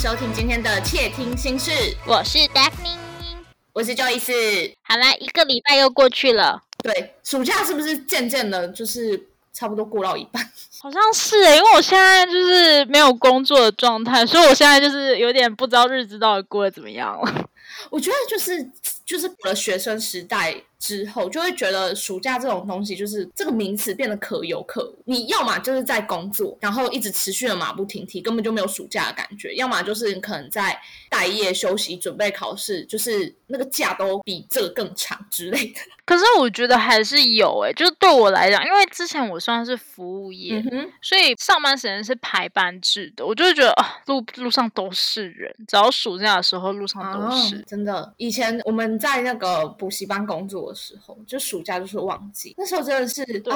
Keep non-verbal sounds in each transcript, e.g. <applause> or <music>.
收听今天的窃听心事，我是 Daphne，我是 Joyce。好啦，一个礼拜又过去了，对，暑假是不是渐渐的，就是差不多过到一半？好像是诶，因为我现在就是没有工作的状态，所以我现在就是有点不知道日子到底过得怎么样了。我觉得就是就是过了学生时代。之后就会觉得暑假这种东西就是这个名词变得可有可无。你要么就是在工作，然后一直持续的马不停蹄，根本就没有暑假的感觉；要么就是你可能在待业休息、准备考试，就是那个假都比这个更长之类的。可是我觉得还是有诶，就是对我来讲，因为之前我算是服务业，所以上班时间是排班制的，我就会觉得啊，路路上都是人，只要暑假的时候路上都是。真的，以前我们在那个补习班工作。的时候，就暑假就是旺季，那时候真的是，对。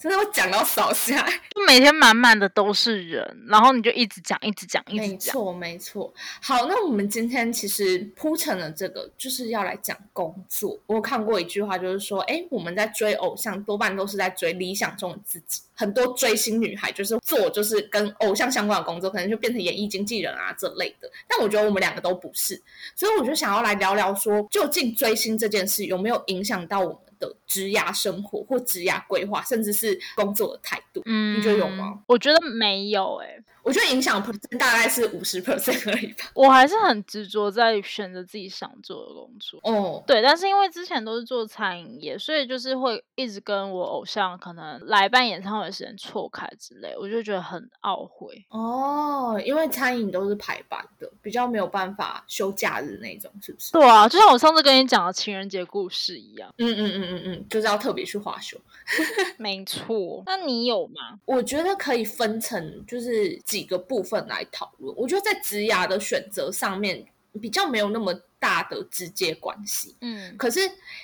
真的会讲到扫下，就每天满满的都是人，然后你就一直讲，一直讲，一直讲。没错，没错。好，那我们今天其实铺成了这个，就是要来讲工作。我看过一句话，就是说，哎，我们在追偶像，多半都是在追理想中的自己。很多追星女孩就是做就是跟偶像相关的工作，可能就变成演艺经纪人啊这类的。但我觉得我们两个都不是，所以我就想要来聊聊，说究竟追星这件事有没有影响到我们？的职涯生活或职涯规划，甚至是工作的态度，嗯，你觉得有吗？我觉得没有，哎。我觉得影响大概是五十 percent 而已吧。我还是很执着在选择自己想做的工作。哦，对，但是因为之前都是做餐饮业，所以就是会一直跟我偶像可能来办演唱会的时间错开之类，我就觉得很懊悔。哦，因为餐饮都是排班的，比较没有办法休假日那种，是不是？对啊，就像我上次跟你讲的情人节故事一样。嗯嗯嗯嗯嗯，就是要特别去花休。<laughs> 没错。那你有吗？我觉得可以分成就是。几个部分来讨论，我觉得在职涯的选择上面比较没有那么大的直接关系，嗯，可是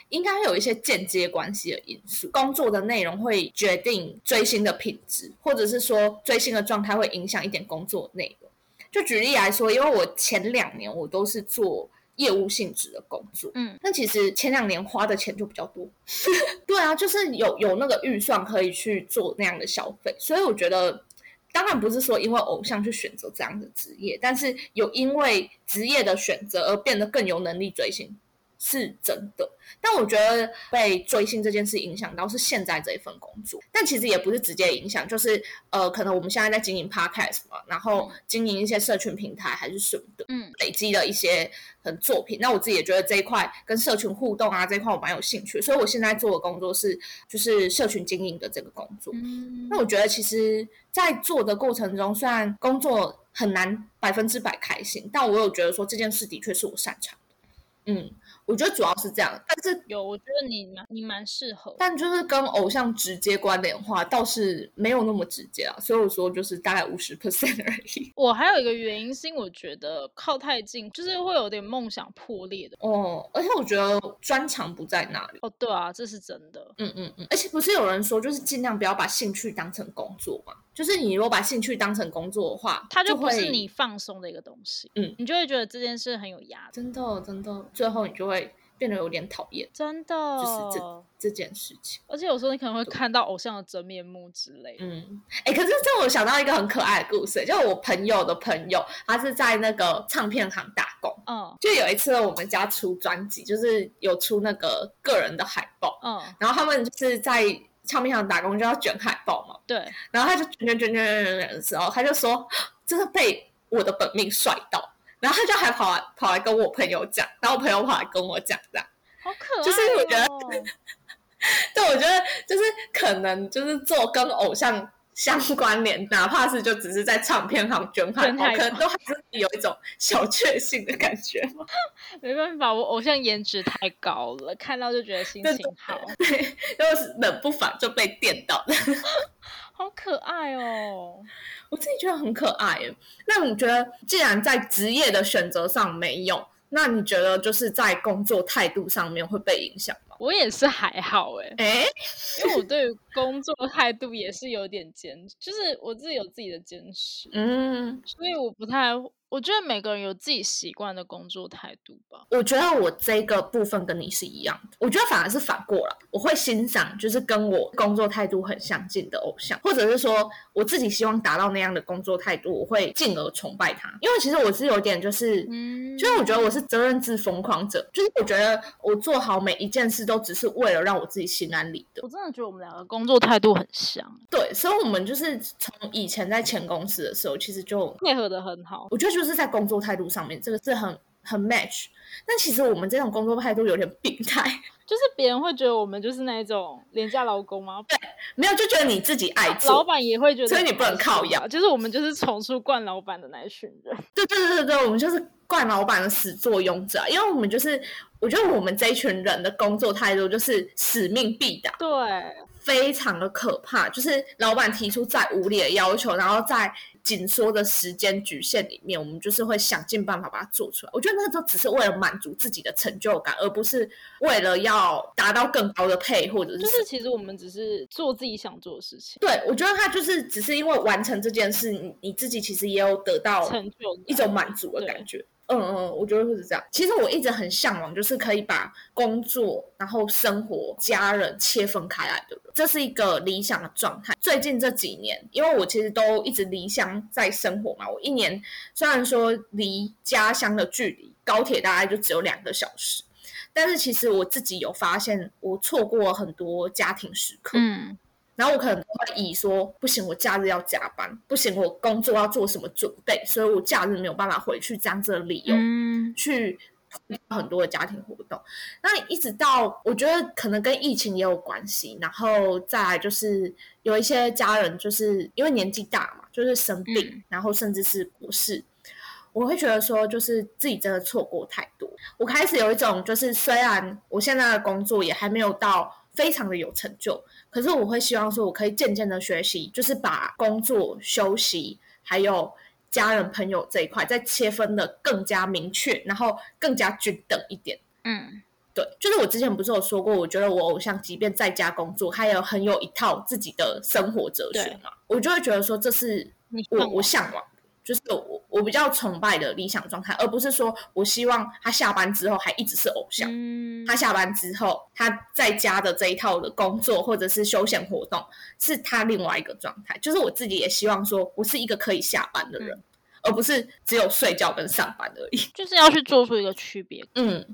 应该有一些间接关系的因素。工作的内容会决定追星的品质，或者是说追星的状态会影响一点工作内容。就举例来说，因为我前两年我都是做业务性质的工作，嗯，那其实前两年花的钱就比较多，<laughs> 对啊，就是有有那个预算可以去做那样的消费，所以我觉得。当然不是说因为偶像去选择这样的职业，但是有因为职业的选择而变得更有能力追星，是真的。但我觉得被追星这件事影响到是现在这一份工作，但其实也不是直接影响，就是呃，可能我们现在在经营 podcast 嘛，然后经营一些社群平台还是什么的，嗯，累积了一些很作品。那我自己也觉得这一块跟社群互动啊这一块我蛮有兴趣，所以我现在做的工作是就是社群经营的这个工作。嗯，那我觉得其实，在做的过程中，虽然工作很难百分之百开心，但我有觉得说这件事的确是我擅长的。嗯。我觉得主要是这样，但是有，我觉得你蛮你蛮适合，但就是跟偶像直接关联话，倒是没有那么直接啊。所以我说就是大概五十 percent 而已。我还有一个原因是，我觉得靠太近，就是会有点梦想破裂的哦。而且我觉得专长不在那里哦。对啊，这是真的。嗯嗯嗯。而且不是有人说，就是尽量不要把兴趣当成工作嘛？就是你如果把兴趣当成工作的话，它就不是你放松的一个东西。嗯，你就会觉得这件事很有压力。真的真的，最后你就会。变得有点讨厌，真的，就是这这件事情。而且有时候你可能会看到偶像的真面目之类。嗯，哎，可是这我想到一个很可爱的故事，就我朋友的朋友，他是在那个唱片行打工。嗯，就有一次我们家出专辑，就是有出那个个人的海报。嗯，然后他们就是在唱片行打工，就要卷海报嘛。对。然后他就卷卷卷卷卷卷的时候，他就说：“真的被我的本命帅到。”然后他就还跑来跑来跟我朋友讲，然后我朋友跑来跟我讲，这样好可爱。就是我觉得，对，我觉得就是可能就是做跟偶像相关联，哪怕是就只是在唱片行捐款，可能都还是有一种小确幸的感觉。<laughs> 没办法，我偶像颜值太高了，看到就觉得心情好，对，就是冷不防就被电到了。<laughs> 好可爱哦！我自己觉得很可爱。那你觉得，既然在职业的选择上没有，那你觉得就是在工作态度上面会被影响吗？我也是还好哎，哎，因为我对工作态度也是有点坚，就是我自己有自己的坚持，嗯，所以我不太。我我觉得每个人有自己习惯的工作态度吧。我觉得我这个部分跟你是一样的。我觉得反而是反过了，我会欣赏就是跟我工作态度很相近的偶像，或者是说我自己希望达到那样的工作态度，我会进而崇拜他。因为其实我是有点就是，嗯，就是我觉得我是责任制疯狂者，就是我觉得我做好每一件事都只是为了让我自己心安理得。我真的觉得我们两个工作态度很像。对，所以我们就是从以前在前公司的时候，其实就配合的很好。我觉得就是在工作态度上面，这个是很很 match。但其实我们这种工作态度有点病态，<laughs> 就是别人会觉得我们就是那种廉价劳工吗？对，没有就觉得你自己爱做，老板也会觉得，所以你不能靠养。就是我们就是宠出惯老板的那一群人。<laughs> 对对对对对，我们就是惯老板的始作俑者，因为我们就是，我觉得我们这一群人的工作态度就是使命必达。对。非常的可怕，就是老板提出再无理的要求，然后在紧缩的时间局限里面，我们就是会想尽办法把它做出来。我觉得那个时候只是为了满足自己的成就感，而不是为了要达到更高的配，或者是就是其实我们只是做自己想做的事情。对，我觉得他就是只是因为完成这件事，你你自己其实也有得到成就一种满足的感觉。嗯嗯，我觉得会是这样。其实我一直很向往，就是可以把工作、然后生活、家人切分开来的人，这是一个理想的状态。最近这几年，因为我其实都一直离乡在生活嘛，我一年虽然说离家乡的距离高铁大概就只有两个小时，但是其实我自己有发现，我错过很多家庭时刻。嗯。然后我可能会以说不行，我假日要加班，不行，我工作要做什么准备，所以我假日没有办法回去，这样子的理由去很多的家庭活动。那一直到我觉得可能跟疫情也有关系，然后再来就是有一些家人就是因为年纪大嘛，就是生病，然后甚至是过世，我会觉得说就是自己真的错过太多。我开始有一种就是虽然我现在的工作也还没有到非常的有成就。可是我会希望说，我可以渐渐的学习，就是把工作、休息还有家人朋友这一块再切分的更加明确，然后更加均等一点。嗯，对，就是我之前不是有说过，我觉得我偶像即便在家工作，他也很有一套自己的生活哲学嘛，我就会觉得说，这是我我向往。就是我我比较崇拜的理想状态，而不是说我希望他下班之后还一直是偶像。他下班之后，他在家的这一套的工作或者是休闲活动，是他另外一个状态。就是我自己也希望说，我是一个可以下班的人，而不是只有睡觉跟上班而已。<laughs> 就是要去做出一个区别。嗯，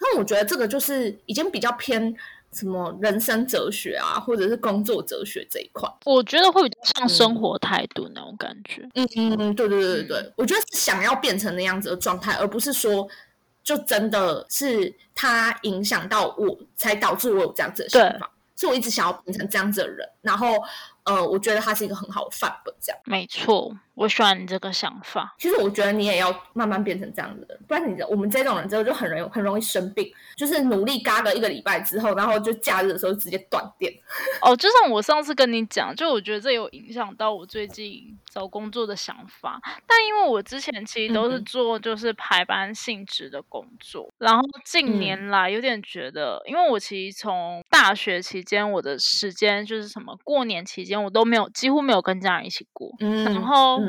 那我觉得这个就是已经比较偏。什么人生哲学啊，或者是工作哲学这一块，我觉得会比较像生活态度那种感觉。嗯嗯嗯，对对对对对，我觉得是想要变成那样子的状态，而不是说就真的是他影响到我才导致我有这样子的想法。所以我一直想要变成这样子的人，然后。呃，我觉得他是一个很好的范本，这样没错，我喜欢你这个想法。其实我觉得你也要慢慢变成这样子的，不然你我们这种人之后就很容易很容易生病，就是努力嘎个一个礼拜之后，然后就假日的时候直接断电。<laughs> 哦，就像我上次跟你讲，就我觉得这有影响到我最近找工作的想法。但因为我之前其实都是做就是排班性质的工作，然后近年来有点觉得，因为我其实从大学期间我的时间就是什么过年期间。我都没有，几乎没有跟家人一起过。嗯，然后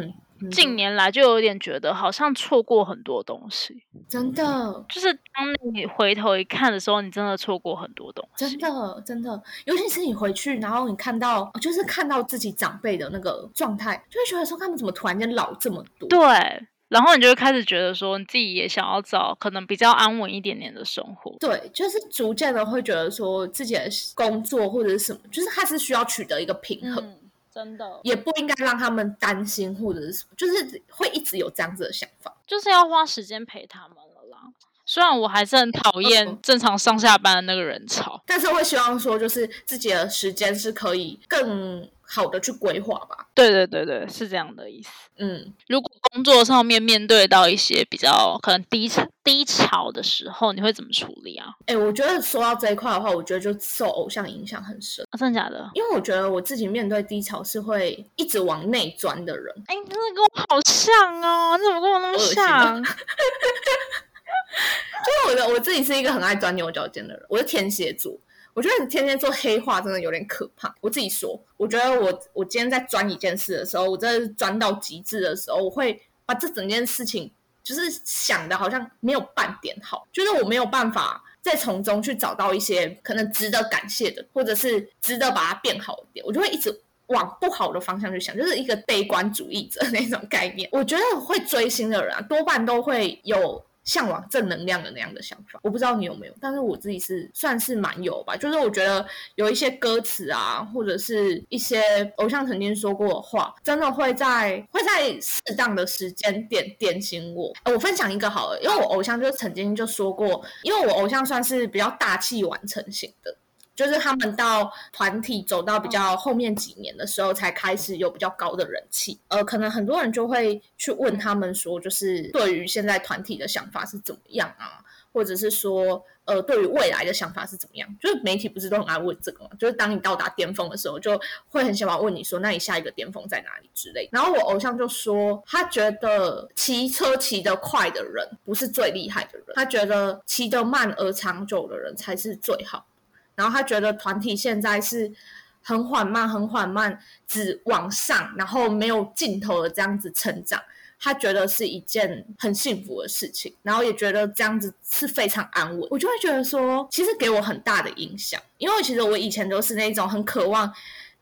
近年来就有点觉得好像错过很多东西。真的，就是当你回头一看的时候，你真的错过很多东西。真的，真的，尤其是你回去，然后你看到，就是看到自己长辈的那个状态，就会觉得说他们怎么突然间老这么多。对。然后你就会开始觉得说，你自己也想要找可能比较安稳一点点的生活。对，就是逐渐的会觉得说，自己的工作或者是什么，就是还是需要取得一个平衡。真的，也不应该让他们担心或者是什么，就是会一直有这样子的想法，就是要花时间陪他们了啦。虽然我还是很讨厌正常上下班的那个人潮，但是会希望说，就是自己的时间是可以更。好的，去规划吧。对对对对，是这样的意思。嗯，如果工作上面面对到一些比较可能低潮低潮的时候，你会怎么处理啊？哎，我觉得说到这一块的话，我觉得就受偶像影响很深。啊真的假的？因为我觉得我自己面对低潮是会一直往内钻的人。哎，你真的跟我好像哦，你怎么跟我那么像？<laughs> 就是我的我自己是一个很爱钻牛角尖的人，我是天蝎座。我觉得你天天做黑话真的有点可怕。我自己说，我觉得我我今天在钻一件事的时候，我真的是钻到极致的时候，我会把这整件事情就是想的好像没有半点好，就是我没有办法再从中去找到一些可能值得感谢的，或者是值得把它变好一点，我就会一直往不好的方向去想，就是一个悲观主义者 <laughs> 那种概念。我觉得会追星的人啊，多半都会有。向往正能量的那样的想法，我不知道你有没有，但是我自己是算是蛮有吧。就是我觉得有一些歌词啊，或者是一些偶像曾经说过的话，真的会在会在适当的时间点点醒我。我分享一个好了，因为我偶像就曾经就说过，因为我偶像算是比较大器晚成型的。就是他们到团体走到比较后面几年的时候，才开始有比较高的人气。呃，可能很多人就会去问他们说，就是对于现在团体的想法是怎么样啊？或者是说，呃，对于未来的想法是怎么样？就是媒体不是都很爱问这个吗？就是当你到达巅峰的时候，就会很喜欢问你说，那你下一个巅峰在哪里之类。然后我偶像就说，他觉得骑车骑得快的人不是最厉害的人，他觉得骑得慢而长久的人才是最好。然后他觉得团体现在是很缓慢、很缓慢，只往上，然后没有尽头的这样子成长。他觉得是一件很幸福的事情，然后也觉得这样子是非常安稳。我就会觉得说，其实给我很大的影响，因为其实我以前都是那种很渴望，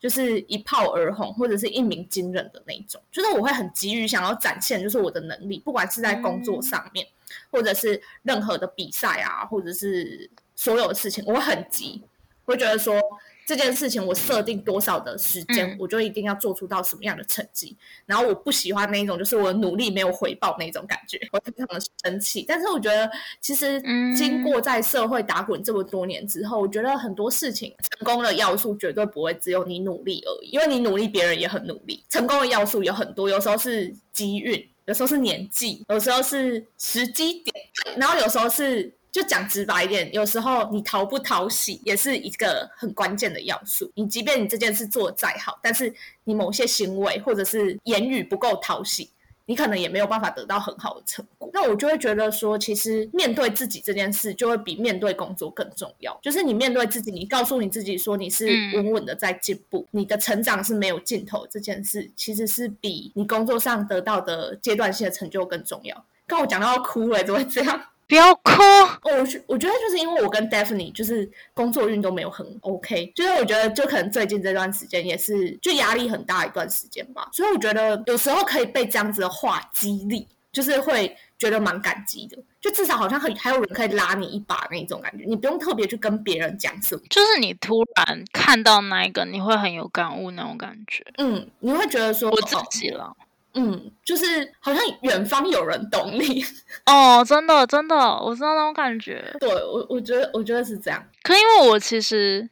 就是一炮而红或者是一鸣惊人的那种，就是我会很急于想要展现，就是我的能力，不管是在工作上面，或者是任何的比赛啊，或者是。所有的事情，我很急，会觉得说这件事情我设定多少的时间，我就一定要做出到什么样的成绩。然后我不喜欢那一种，就是我努力没有回报那种感觉，我非常的生气。但是我觉得，其实经过在社会打滚这么多年之后，我觉得很多事情成功的要素绝对不会只有你努力而已，因为你努力，别人也很努力。成功的要素有很多，有时候是机运，有时候是年纪，有时候是时机点，然后有时候是。就讲直白一点，有时候你讨不讨喜也是一个很关键的要素。你即便你这件事做的再好，但是你某些行为或者是言语不够讨喜，你可能也没有办法得到很好的成果。那我就会觉得说，其实面对自己这件事，就会比面对工作更重要。就是你面对自己，你告诉你自己说你是稳稳的在进步，你的成长是没有尽头。这件事其实是比你工作上得到的阶段性的成就更重要。刚我讲到要哭了，怎么会这样？不要哭！我我觉得就是因为我跟 Daphne 就是工作运都没有很 OK，就是我觉得就可能最近这段时间也是就压力很大一段时间吧，所以我觉得有时候可以被这样子的话激励，就是会觉得蛮感激的，就至少好像还还有人可以拉你一把那种感觉，你不用特别去跟别人讲什么，就是你突然看到那一个，你会很有感悟那种感觉。嗯，你会觉得说我自己了。嗯，就是好像远方有人懂你 <laughs> 哦，真的真的，我知道那种感觉。对我，我觉得我觉得是这样。可因为我其实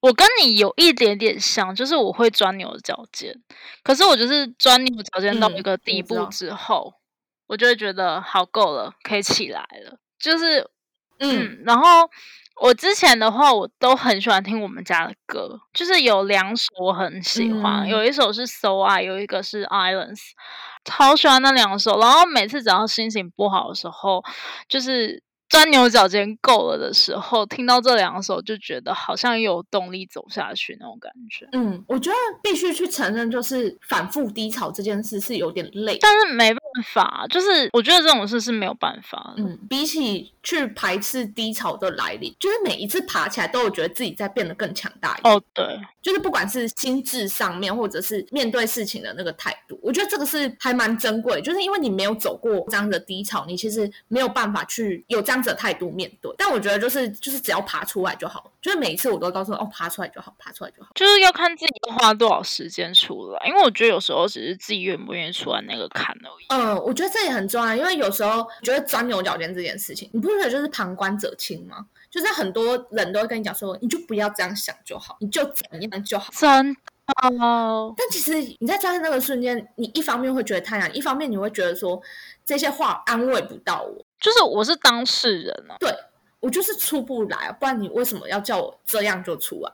我跟你有一点点像，就是我会钻牛角尖。可是我就是钻牛角尖到一个地步之后，我就会觉得好够了，可以起来了。就是嗯，然后。我之前的话，我都很喜欢听我们家的歌，就是有两首我很喜欢，有一首是《So I》，有一个是《Islands》，超喜欢那两首。然后每次只要心情不好的时候，就是。钻牛角尖够了的时候，听到这两首就觉得好像有动力走下去那种感觉。嗯，我觉得必须去承认，就是反复低潮这件事是有点累，但是没办法，就是我觉得这种事是没有办法。嗯，比起去排斥低潮的来临，就是每一次爬起来都有觉得自己在变得更强大一点。哦，对，就是不管是心智上面，或者是面对事情的那个态度，我觉得这个是还蛮珍贵。就是因为你没有走过这样的低潮，你其实没有办法去有这样子。的态度面对，但我觉得就是就是只要爬出来就好，就是每一次我都告诉哦，爬出来就好，爬出来就好，就是要看自己要花多少时间出来，因为我觉得有时候只是自己愿不愿意出来那个坎而已。嗯，我觉得这也很重要，因为有时候觉得钻牛角尖这件事情，你不觉得就是旁观者清吗？就是很多人都会跟你讲说，你就不要这样想就好，你就怎样就好。真的，但其实你在钻那个瞬间，你一方面会觉得太难，一方面你会觉得说这些话安慰不到我。就是我是当事人啊，对我就是出不来，不然你为什么要叫我这样就出来？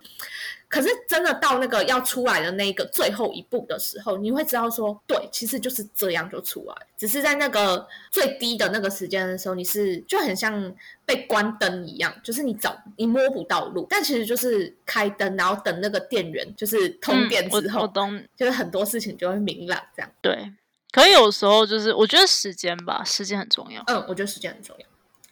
可是真的到那个要出来的那个最后一步的时候，你会知道说，对，其实就是这样就出来，只是在那个最低的那个时间的时候，你是就很像被关灯一样，就是你找你摸不到路，但其实就是开灯，然后等那个电源就是通电之后，就是很多事情就会明朗这样。对。可有时候就是我觉得时间吧，时间很重要。嗯，我觉得时间很重要。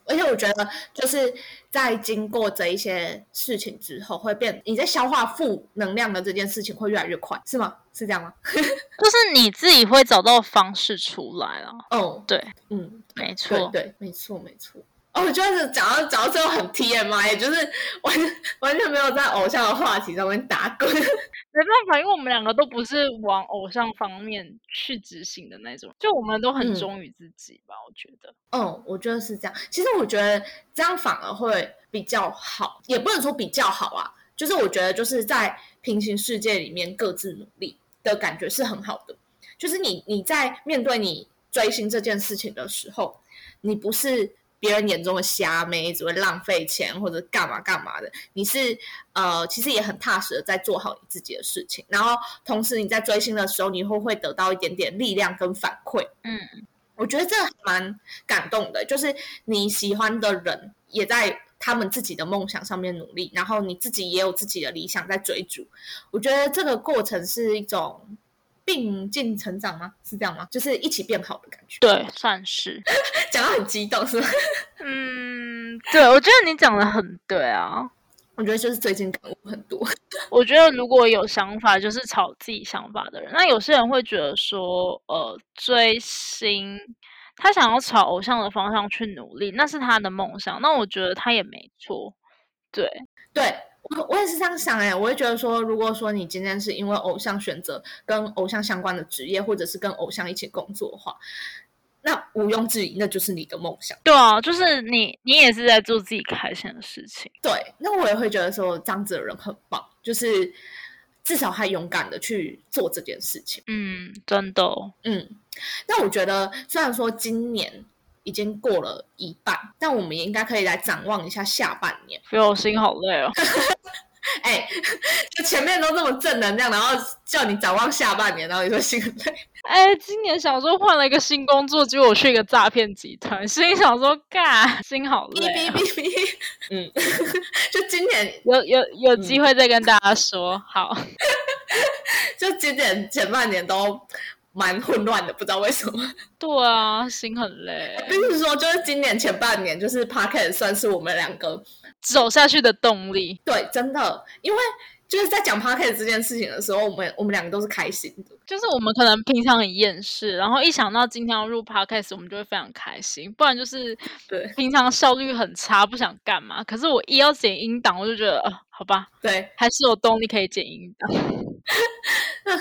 而且我觉得，就是在经过这一些事情之后，会变你在消化负能量的这件事情会越来越快，是吗？是这样吗？<laughs> 就是你自己会找到方式出来了。哦，对，嗯，没错，对，没错，没错。哦，我觉得讲到讲到最后很 T M I，就是完完全没有在偶像的话题上面打滚。<laughs> 没办法，因为我们两个都不是往偶像方面去执行的那种，就我们都很忠于自己吧。我觉得，嗯，我觉得是这样。其实我觉得这样反而会比较好，也不能说比较好啊。就是我觉得就是在平行世界里面各自努力的感觉是很好的。就是你你在面对你追星这件事情的时候，你不是。别人眼中的瞎妹只会浪费钱或者干嘛干嘛的，你是呃，其实也很踏实的在做好你自己的事情。然后同时你在追星的时候，你会会得到一点点力量跟反馈。嗯，我觉得这蛮感动的，就是你喜欢的人也在他们自己的梦想上面努力，然后你自己也有自己的理想在追逐。我觉得这个过程是一种。并进成长吗？是这样吗？就是一起变好的感觉。对，算是 <laughs> 讲到很激动，是吗？嗯，对，我觉得你讲的很对啊。我觉得就是最近感悟很多。我觉得如果有想法，就是朝自己想法的人。那有些人会觉得说，呃，追星，他想要朝偶像的方向去努力，那是他的梦想。那我觉得他也没错。对，对。我我也是这样想哎，我会觉得说，如果说你今天是因为偶像选择跟偶像相关的职业，或者是跟偶像一起工作的话，那毋庸置疑，那就是你的梦想。对啊，就是你，你也是在做自己开心的事情。对，那我也会觉得说，这样子的人很棒，就是至少还勇敢的去做这件事情。嗯，真的。嗯，那我觉得，虽然说今年。已经过了一半，但我们也应该可以来展望一下下半年。我心好累哦！<laughs> 哎，就前面都这么正能量，然后叫你展望下半年，然后你说心很累。哎，今年想说换了一个新工作，结果我去一个诈骗集团，心想说干，心好累。哔哔哔哔，<laughs> 嗯，就今年有有有机会再跟大家说好。<laughs> 就今年前半年都。蛮混乱的，不知道为什么。<laughs> 对啊，心很累。必 <laughs> 须说，就是今年前半年，就是 p a r k e t 算是我们两个走下去的动力。对，真的，因为就是在讲 p a r k e t 这件事情的时候，我们我们两个都是开心的。就是我们可能平常很厌世，然后一想到今天要入 p a r k e t 我们就会非常开心。不然就是对平常效率很差，不想干嘛。可是我一要剪音档，我就觉得，好吧，对，还是有动力可以剪音的。<laughs>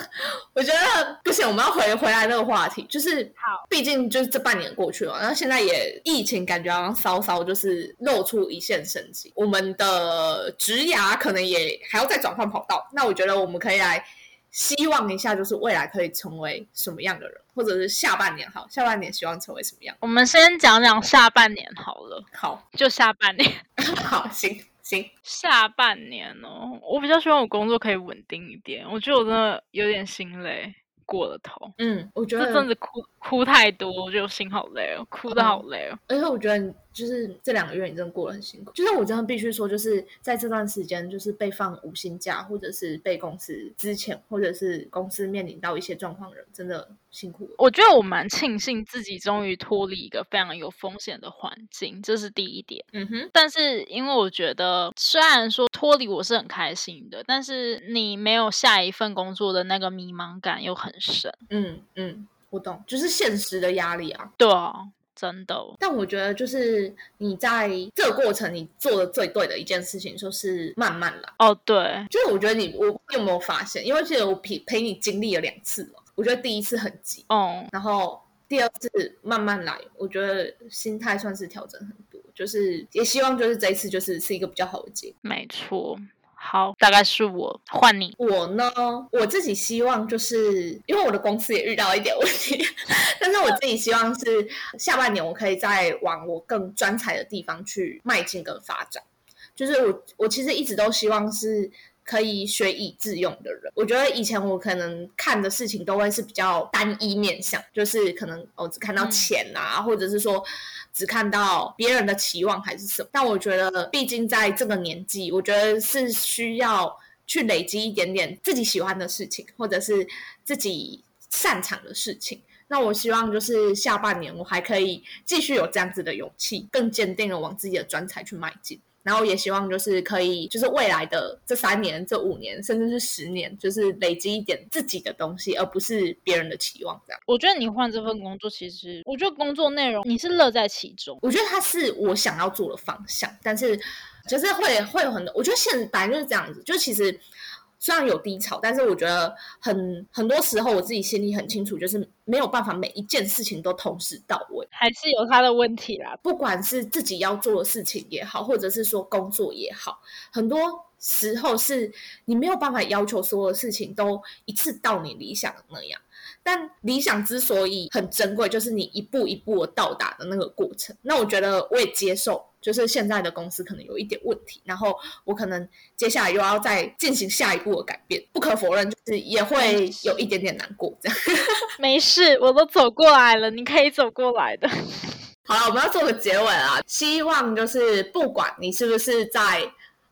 我觉得不行，我们要回回来那个话题，就是好，毕竟就是这半年过去了，然后现在也疫情，感觉好像稍稍就是露出一线生机。我们的职涯可能也还要再转换跑道，那我觉得我们可以来希望一下，就是未来可以成为什么样的人，或者是下半年好，下半年希望成为什么样？我们先讲讲下半年好了，好，就下半年，<laughs> 好，行。行，下半年哦，我比较希望我工作可以稳定一点。我觉得我真的有点心累，过了头。嗯，我觉得这阵子哭哭太多，我觉得心好累哦，哭的好累哦。而且我觉得。就是这两个月，你真的过得很辛苦。就是我真的必须说，就是在这段时间，就是被放五薪假，或者是被公司之前，或者是公司面临到一些状况，人真的辛苦。我觉得我蛮庆幸自己终于脱离一个非常有风险的环境，这是第一点。嗯哼。但是因为我觉得，虽然说脱离我是很开心的，但是你没有下一份工作的那个迷茫感又很深。嗯嗯，我懂，就是现实的压力啊。对啊。真的，但我觉得就是你在这个过程，你做的最对的一件事情，就是慢慢来。哦，对，就是我觉得你，我有没有发现？因为其实我陪陪你经历了两次嘛，我觉得第一次很急，哦，然后第二次慢慢来，我觉得心态算是调整很多，就是也希望就是这一次就是是一个比较好的结果。没错。好，大概是我换你。我呢，我自己希望就是因为我的公司也遇到一点问题，<laughs> 但是我自己希望是下半年我可以再往我更专才的地方去迈进跟发展。就是我，我其实一直都希望是可以学以致用的人。我觉得以前我可能看的事情都会是比较单一面向，就是可能我只看到钱啊，或者是说。只看到别人的期望还是什么，但我觉得，毕竟在这个年纪，我觉得是需要去累积一点点自己喜欢的事情，或者是自己擅长的事情，那我希望就是下半年我还可以继续有这样子的勇气，更坚定的往自己的专才去迈进。然后也希望就是可以，就是未来的这三年、这五年，甚至是十年，就是累积一点自己的东西，而不是别人的期望。这样，我觉得你换这份工作，其实我觉得工作内容你是乐在其中。我觉得它是我想要做的方向，但是就是会会有很多。我觉得现反正就是这样子，就其实。虽然有低潮，但是我觉得很很多时候我自己心里很清楚，就是没有办法每一件事情都同时到位，还是有他的问题啦。不管是自己要做的事情也好，或者是说工作也好，很多时候是你没有办法要求所有事情都一次到你理想的那样。但理想之所以很珍贵，就是你一步一步的到达的那个过程。那我觉得我也接受。就是现在的公司可能有一点问题，然后我可能接下来又要再进行下一步的改变。不可否认，就是也会有一点点难过。这样 <laughs> 没事，我都走过来了，你可以走过来的。<laughs> 好了，我们要做个结尾啊！希望就是不管你是不是在，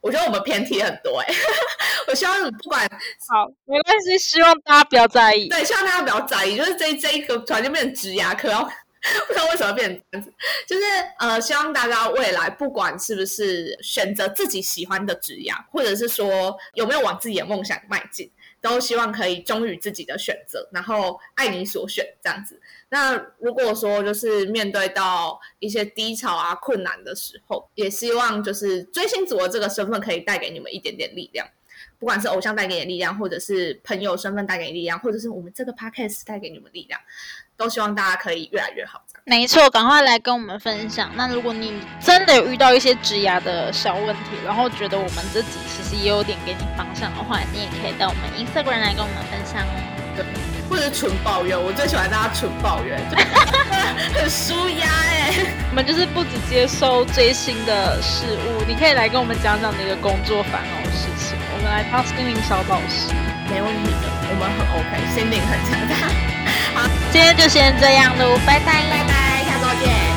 我觉得我们偏题很多哎。<laughs> 我希望你不管好没关系，希望大家不要在意。对，希望大家不要在意，就是这这一个突然就变成植牙科，然后。<laughs> 不知道为什么变成这样子，就是呃，希望大家未来不管是不是选择自己喜欢的职业，或者是说有没有往自己的梦想迈进，都希望可以忠于自己的选择，然后爱你所选这样子。那如果说就是面对到一些低潮啊、困难的时候，也希望就是追星族的这个身份可以带给你们一点点力量，不管是偶像带给你力量，或者是朋友身份带给你力量，或者是我们这个 podcast 带给你们力量。都希望大家可以越来越好。没错，赶快来跟我们分享。那如果你真的有遇到一些植牙的小问题，然后觉得我们这集其实也有点给你方向的话，你也可以到我们 Instagram 来跟我们分享哦。对，或者纯抱怨，我最喜欢大家纯抱怨，<laughs> 很舒压哎。我们就是不只接收最新的事物，你可以来跟我们讲讲你的工作烦恼的事情，我们来当心灵小宝石。没问题的，我们很 OK，心灵很强大。好，今天就先这样喽，拜拜，拜拜。